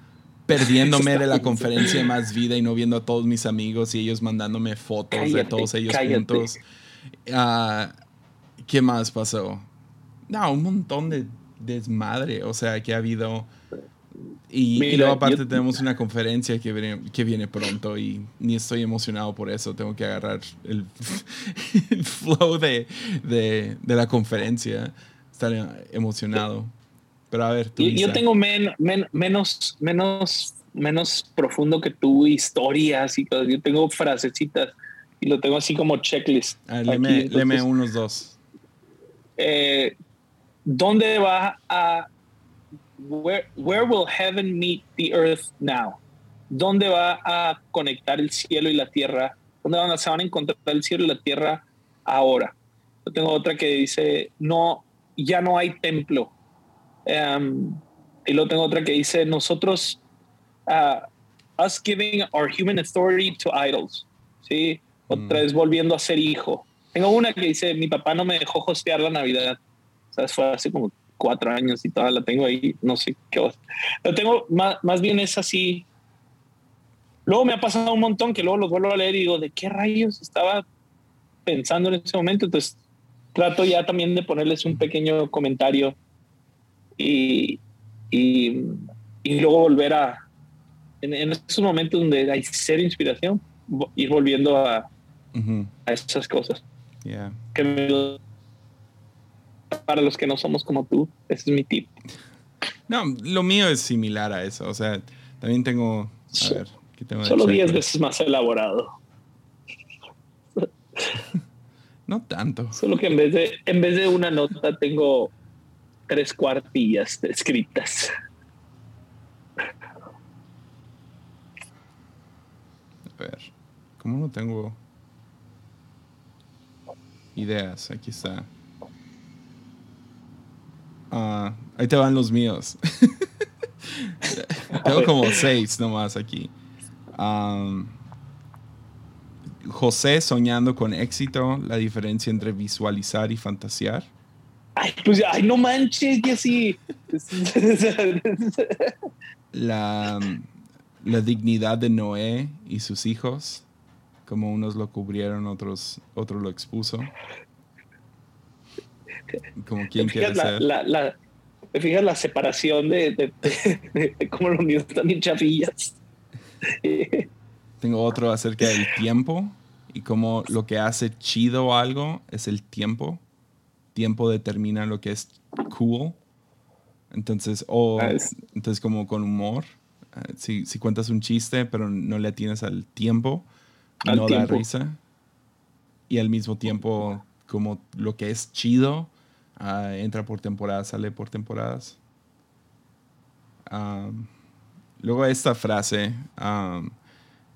perdiéndome de la conferencia de Más Vida y no viendo a todos mis amigos y ellos mandándome fotos de todos ellos juntos. Ah, ¿Qué más pasó? No, un montón de desmadre. O sea, que ha habido y, luego aparte tenemos una conferencia que viene, que viene pronto y ni estoy emocionado por eso. Tengo que agarrar el, flow de, de, de, la conferencia. Estar emocionado. Pero a ver, tú Yo, tengo menos, menos, menos profundo que tú historias y cosas. Yo tengo frasecitas y lo tengo así como checklist. A ver, unos dos. Eh, ¿Dónde va a where, where will heaven meet the earth now? ¿Dónde va a conectar el cielo y la tierra? ¿Dónde van a, se van a encontrar el cielo y la tierra ahora? Yo tengo otra que dice, no, ya no hay templo. Um, y luego tengo otra que dice, nosotros, uh, us giving our human authority to idols. ¿Sí? Otra mm. vez volviendo a ser hijo. Tengo una que dice, mi papá no me dejó hostear la Navidad. O sea, fue así como cuatro años y todavía la tengo ahí, no sé qué. Lo tengo, más, más bien es así. Luego me ha pasado un montón que luego los vuelvo a leer y digo, ¿de qué rayos estaba pensando en ese momento? Entonces trato ya también de ponerles un pequeño comentario y, y, y luego volver a, en, en, esos momentos donde hay cero inspiración, ir volviendo a, a esas cosas. Que me para los que no somos como tú. Ese es mi tip. No, lo mío es similar a eso. O sea, también tengo. A ver, tengo Solo 10 veces más elaborado. no tanto. Solo que en vez de, en vez de una nota tengo tres cuartillas escritas. A ver, ¿cómo no tengo ideas? Aquí está. Ah, ahí te van los míos. Tengo como seis nomás aquí. José soñando con éxito, la diferencia entre visualizar y fantasear. Ay, pues, ay, no manches, así. la, la dignidad de Noé y sus hijos, como unos lo cubrieron, otros, otro lo expuso. Como quien quiere ser. La, la, ¿Me fijas la separación de, de, cómo los míos están en chavillas? Tengo otro acerca del tiempo y como lo que hace chido algo es el tiempo. Tiempo determina lo que es cool. Entonces, o entonces como con humor. Eh, si, si, cuentas un chiste, pero no le tienes al tiempo, no da risa. Y al mismo tiempo, como lo que es chido, uh, entra por temporadas, sale por temporadas. Um, luego esta frase, um,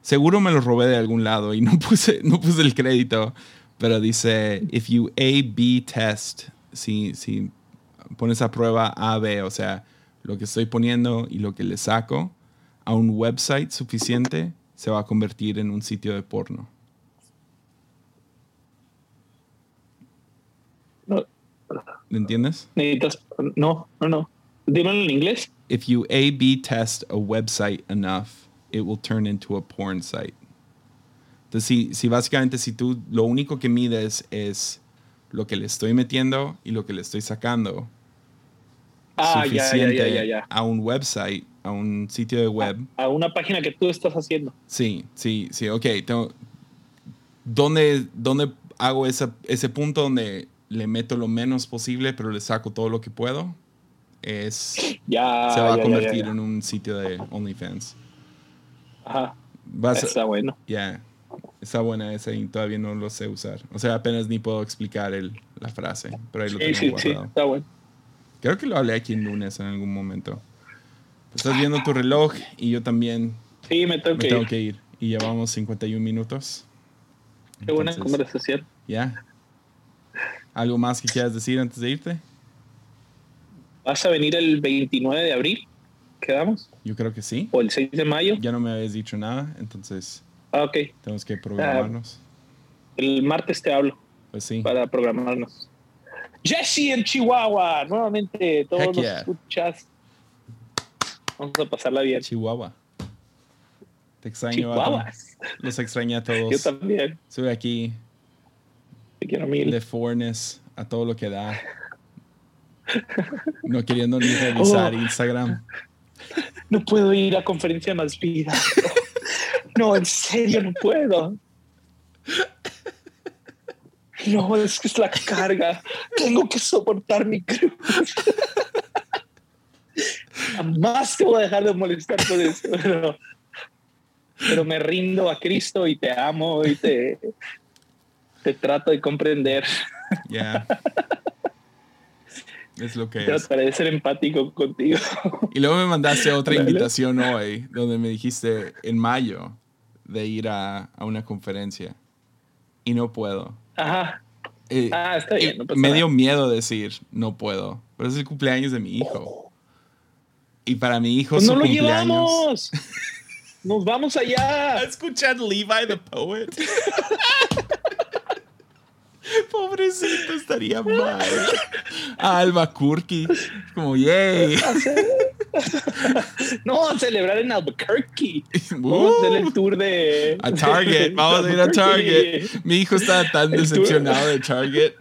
seguro me lo robé de algún lado y no puse, no puse el crédito, pero dice, if you A-B test, si, si pones a prueba A-B, o sea, lo que estoy poniendo y lo que le saco a un website suficiente, se va a convertir en un sitio de porno. No. ¿Lo entiendes? No, no, no. Dímelo en inglés. If you A-B test a website enough, it will turn into a porn site. Entonces, si, si básicamente si tú lo único que mides es lo que le estoy metiendo y lo que le estoy sacando, ah, suficiente a un website, a un sitio de web. A, una página que tú estás haciendo. Sí, sí, sí, ok. Tengo, ¿dónde, ¿Dónde hago ese, ese punto donde le meto lo menos posible, pero le saco todo lo que puedo? Es, ya, se va a convertir en un sitio de OnlyFans. Ajá. está bueno. Ya. Está buena esa y todavía no lo sé usar. O sea, apenas ni puedo explicar el, la frase, pero ahí lo tengo sí, guardado. Sí, está bueno. Creo que lo hablé aquí en lunes en algún momento. Estás viendo tu reloj y yo también sí, me tengo, que, que, ir. Y llevamos 51 minutos. Qué buena conversación. Ya. ¿Algo más que quieras decir antes de irte? ¿Vas a venir el 29 de abril? ¿Quedamos? Yo creo que sí. ¿O el 6 de mayo? Ya no me habías dicho nada, entonces ah, ok. tenemos que programarnos. el martes te hablo. Pues sí. Para programarnos. Jesse en Chihuahua, nuevamente, todos los escuchas. Vamos a pasarla bien. Chihuahua. Te extraño. Chihuahuas. Los extraño a todos. Yo también. Sube aquí. Te quiero mil. De Fornes a todo lo que da. No queriendo ni revisar oh. Instagram. No puedo ir a conferencia más vida. No, en serio, no puedo. No, es que es la carga. Tengo que soportar mi cruz. Jamás te voy a dejar de molestar por eso. Pero, me rindo a Cristo y te amo y te, te trato de comprender. Ya. Es lo que Trataré de ser empático contigo. Y luego me mandaste otra invitación hoy, donde me dijiste en mayo de ir a, a una conferencia. Y no puedo. Ajá. Eh, ah, está bien. me dio miedo decir, no puedo. Pero es el cumpleaños de mi hijo. Y para mi hijo pues no lo llevamos. Nos vamos allá. A escuchar Levi the Poet. Pobrecito, estaría mal. A Albuquerque. Como, yay. No, a celebrar en Albuquerque. Vamos a hacer el tour de. A Target. Vamos a ir a Target. Mi hijo estaba tan decepcionado de Target.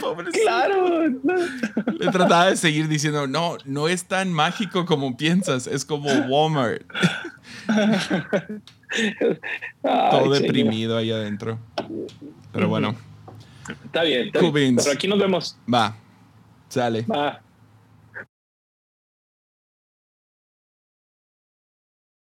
Pobrecito. Claro. Le trataba de seguir diciendo, no, no es tan mágico como piensas, es como Walmart. Todo deprimido ahí adentro. Pero bueno. Está bien. Está bien. Pero aquí nos vemos. Va. Sale. Va.